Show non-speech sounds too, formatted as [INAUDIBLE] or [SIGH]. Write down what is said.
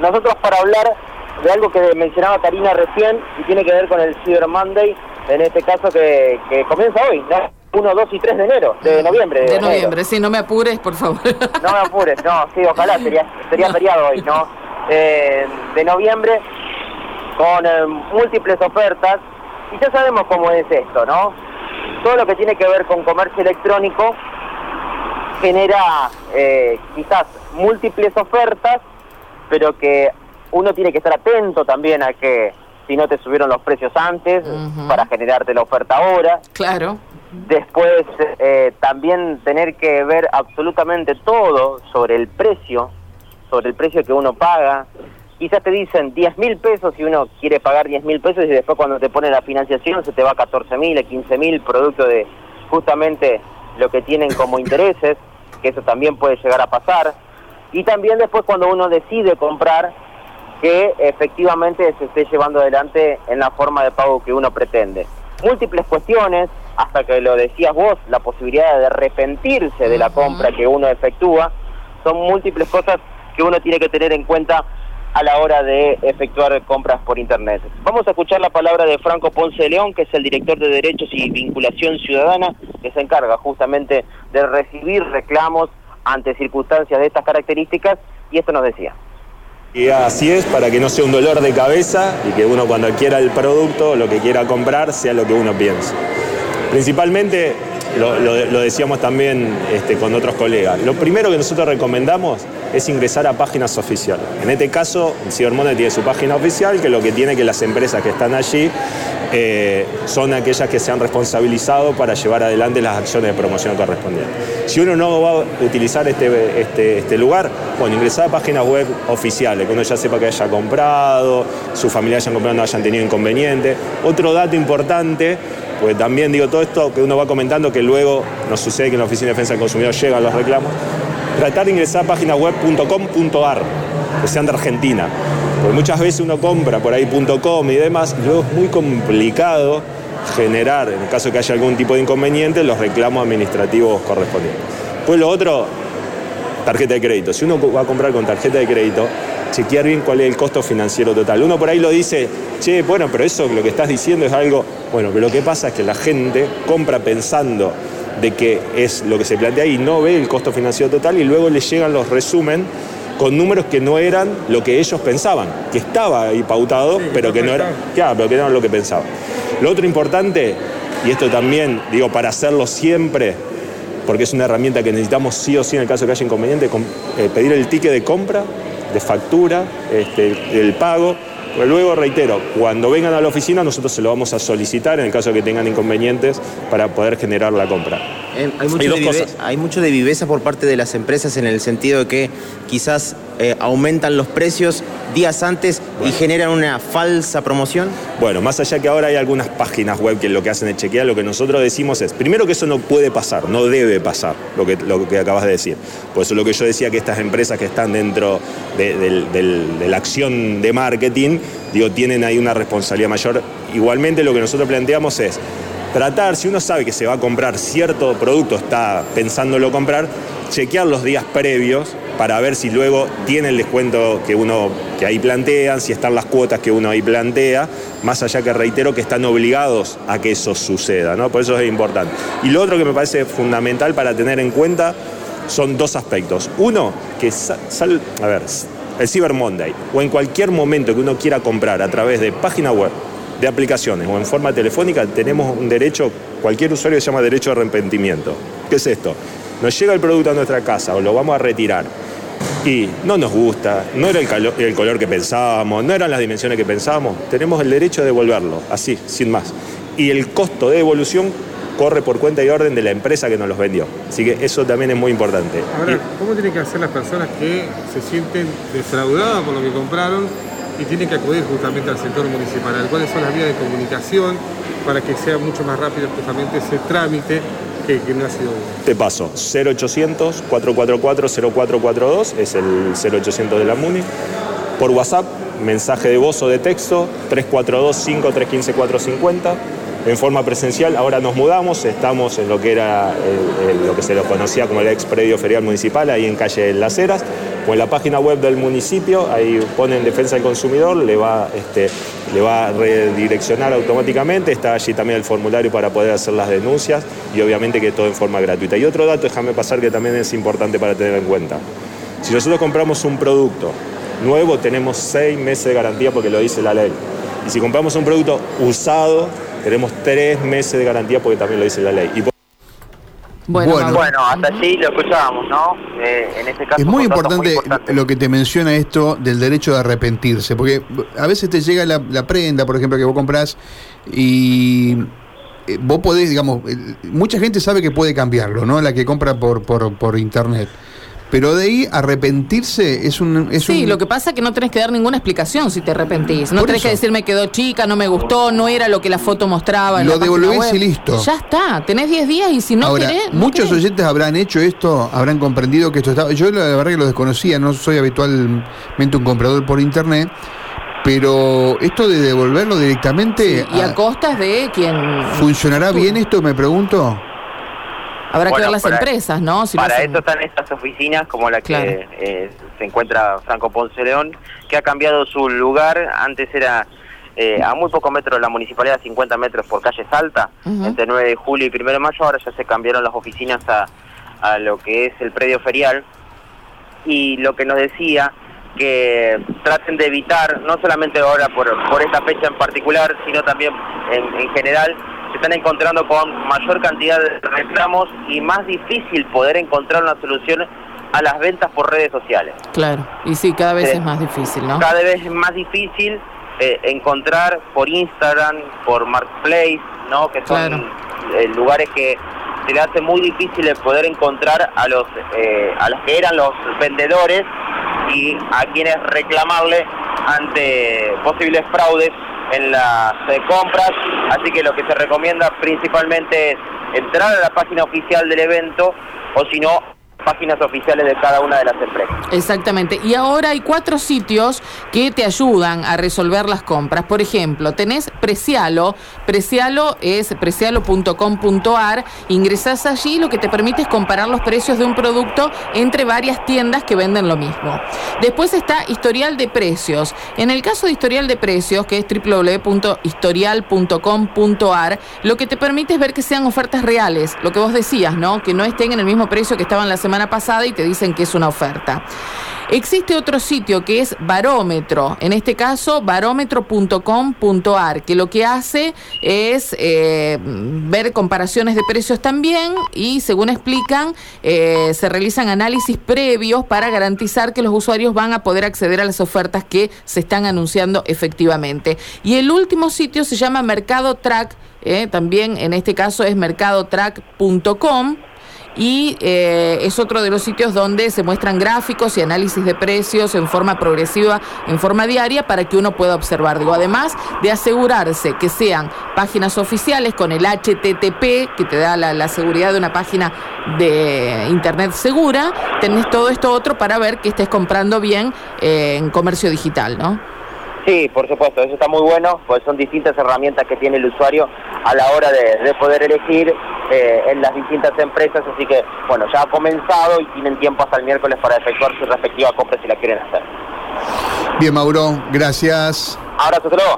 nosotros para hablar de algo que mencionaba Karina recién y tiene que ver con el Cyber Monday, en este caso que, comienza hoy, ¿no? 1, 2 y 3 de enero, de noviembre. De, noviembre, sí, no me apures, por favor. [LAUGHS] No me apures, no, sí, ojalá, sería, sería feriado hoy, ¿no? Eh, de noviembre, con eh, múltiples ofertas, y ya sabemos cómo es esto, ¿no? Todo lo que tiene que ver con comercio electrónico genera eh, quizás múltiples ofertas, pero que uno tiene que estar atento también a que si no te subieron los precios antes para generarte la oferta ahora. Claro. Después eh, también tener que ver absolutamente todo sobre el precio, sobre el precio que uno paga. Quizás te dicen 10 mil pesos y uno quiere pagar 10 mil pesos y después cuando te pone la financiación se te va a 14 mil, 15 mil, producto de justamente lo que tienen como intereses, que eso también puede llegar a pasar. Y también después cuando uno decide comprar, que efectivamente se esté llevando adelante en la forma de pago que uno pretende. Múltiples cuestiones, hasta que lo decías vos, la posibilidad de arrepentirse de la compra que uno efectúa, son múltiples cosas que uno tiene que tener en cuenta a la hora de efectuar compras por Internet. Vamos a escuchar la palabra de Franco Ponce de León, que es el director de Derechos y Vinculación Ciudadana, que se encarga justamente de recibir reclamos ante circunstancias de estas características, y esto nos decía. Y así es, para que no sea un dolor de cabeza y que uno cuando adquiera el producto, lo que quiera comprar, sea lo que uno piense. Principalmente, lo, decíamos también este, con otros colegas, lo primero que nosotros recomendamos es ingresar a páginas oficiales. En este caso, Cybermoney tiene su página oficial, que lo que tiene que las empresas que están allí eh, son aquellas que se han responsabilizado para llevar adelante las acciones de promoción correspondientes. Si uno no va a utilizar este, este, este, lugar, bueno, ingresar a páginas web oficiales, que uno ya sepa que haya comprado, sus familiares hayan comprado, no hayan tenido inconveniente. Otro dato importante pues también digo todo esto que uno va comentando que luego nos sucede que en la Oficina de Defensa del Consumidor llegan los reclamos, tratar de ingresar a página web.com.ar, que sean de Argentina. Porque muchas veces uno compra por ahí .com y demás, y luego es muy complicado generar, en el caso que haya algún tipo de inconveniente, los reclamos administrativos correspondientes. Pues lo otro, tarjeta de crédito. Si uno va a comprar con tarjeta de crédito, chequear bien cuál es el costo financiero total. Uno por ahí lo dice, che, bueno, pero eso lo que estás diciendo es algo, bueno, pero lo que pasa es que la gente compra pensando de que es lo que se plantea y no ve el costo financiero total y luego le llegan los resumen con números que no eran lo que ellos pensaban, que estaba ahí pautado, pero, que no era, pero que no era lo que pensaban. Lo otro importante, y esto también digo para hacerlo siempre, porque es una herramienta que necesitamos sí o sí en el caso de que haya inconveniente, eh, pedir el ticket de compra, de factura, este, el pago, luego, reitero, cuando vengan a la oficina nosotros se lo vamos a solicitar en el caso de que tengan inconvenientes para poder generar la compra. Eh, hay, mucho de hay, mucho de viveza por parte de las empresas en el sentido de que quizás eh, aumentan los precios días antes y generan una falsa promoción? Bueno, más allá que ahora hay algunas páginas web que lo que hacen es chequear, lo que nosotros decimos es, primero que eso no puede pasar, no debe pasar, lo que, lo que acabas de decir. Por eso lo que yo decía que estas empresas que están dentro de, la acción de marketing, digo, tienen ahí una responsabilidad mayor. Igualmente lo que nosotros planteamos es, tratar, si uno sabe que se va a comprar cierto producto, está pensándolo comprar, chequear los días previos para ver si luego tiene el descuento que uno que ahí plantean, si están las cuotas que uno ahí plantea, más allá que reitero que están obligados a que eso suceda, ¿no? Por eso es importante. Y lo otro que me parece fundamental para tener en cuenta son dos aspectos. Uno, que sal, a ver, el Cyber Monday o en cualquier momento que uno quiera comprar a través de página web, de aplicaciones o en forma telefónica, tenemos un derecho, cualquier usuario se llama derecho de arrepentimiento. ¿Qué es esto? Nos llega el producto a nuestra casa o lo vamos a retirar y no nos gusta, no era el, color que pensábamos, no eran las dimensiones que pensábamos, tenemos el derecho de devolverlo, así, sin más. Y el costo de devolución corre por cuenta y orden de la empresa que nos los vendió. Así que eso también es muy importante. Ahora, ¿cómo tienen que hacer las personas que se sienten defraudadas por lo que compraron y tienen que acudir justamente al sector municipal? ¿Cuáles son las vías de comunicación para que sea mucho más rápido justamente ese trámite que, no ha sido... Te paso, 0800 444 0442, es el 0800 de la MUNI. Por WhatsApp, mensaje de voz o de texto, 342 5315 450 en forma presencial. Ahora nos mudamos, estamos en lo que era lo que se lo conocía como el ex predio ferial municipal, ahí en calle Las Heras. O en la página web del municipio, ahí ponen defensa del consumidor, le va, este, le va a redireccionar automáticamente, está allí también el formulario para poder hacer las denuncias y obviamente que todo en forma gratuita. Y otro dato, déjame pasar que también es importante para tener en cuenta. Si nosotros compramos un producto nuevo, tenemos seis meses de garantía porque lo dice la ley. Y si compramos un producto usado, tenemos tres meses de garantía porque también lo dice la ley. Bueno, bueno, hasta allí lo escuchábamos, ¿no? Eh, en este caso es muy importante, lo que te menciona esto del derecho de arrepentirse, porque a veces te llega la, prenda, por ejemplo, que vos compras y eh, vos podés, digamos, mucha gente sabe que puede cambiarlo, ¿no? La que compra por, por, por internet. Pero de ahí arrepentirse es un... Es sí, lo que pasa es que no tenés que dar ninguna explicación si te arrepentís. No tenés que decir me quedó chica, no me gustó, no era lo que la foto mostraba. lo devolvés y listo. Ya está, tenés 10 días y si no Ahora, Muchos oyentes habrán hecho esto, habrán comprendido que esto estaba... Yo la verdad que lo desconocía, no soy habitualmente un comprador por internet. Pero esto de devolverlo directamente... y a, costas de quien... ¿Funcionará bien esto, me pregunto? Habrá que ver las empresas, ¿no? para eso están estas oficinas como la que eh, se encuentra Franco Ponce León, que ha cambiado su lugar. Antes era eh, a muy pocos metros de la municipalidad, 50 metros por calle Salta, entre 9 de julio y 1 de mayo. Ahora ya se cambiaron las oficinas a, a lo que es el predio ferial. Y lo que nos decía que traten de evitar, no solamente ahora por, por esta fecha en particular, sino también en, en general, se están encontrando con mayor cantidad de reclamos y más difícil poder encontrar una solución a las ventas por redes sociales. Claro, y sí, cada vez es más difícil, ¿no? Cada vez es más difícil eh, encontrar por Instagram, por Marketplace, ¿no? Que son eh, lugares que se le hace muy difícil poder encontrar a los, eh, a los que eran los vendedores y a quienes reclamarle ante posibles fraudes en las eh, compras, así que lo que se recomienda principalmente es entrar a la página oficial del evento o si no páginas oficiales de cada una de las empresas. Exactamente. Y ahora hay cuatro sitios que te ayudan a resolver las compras. Por ejemplo, tenés Precialo. Precialo es precialo.com.ar. Ingresás allí, lo que te permite es comparar los precios de un producto entre varias tiendas que venden lo mismo. Después está Historial de Precios. En el caso de Historial de Precios, que es www.historial.com.ar, lo que te permite es ver que sean ofertas reales. Lo que vos decías, ¿no? Que no estén en el mismo precio que estaban las semana pasada y te dicen que es una oferta. Existe otro sitio que es Barómetro, en este caso barómetro.com.ar, que lo que hace es eh, ver comparaciones de precios también y según explican, eh, se realizan análisis previos para garantizar que los usuarios van a poder acceder a las ofertas que se están anunciando efectivamente. Y el último sitio se llama Mercado Track, eh, también en este caso es mercadotrack.com y eh, es otro de los sitios donde se muestran gráficos y análisis de precios en forma progresiva, en forma diaria, para que uno pueda observar. Digo, además de asegurarse que sean páginas oficiales con el HTTP, que te da la, seguridad de una página de internet segura, tenés todo esto otro para ver que estés comprando bien eh, en comercio digital, ¿no? Sí, por supuesto, eso está muy bueno, pues son distintas herramientas que tiene el usuario a la hora de poder elegir eh, en las distintas empresas, así que bueno, ya ha comenzado y tienen tiempo hasta el miércoles para efectuar su respectiva compra si la quieren hacer. Bien, Mauro, gracias. Abrazo, hasta luego.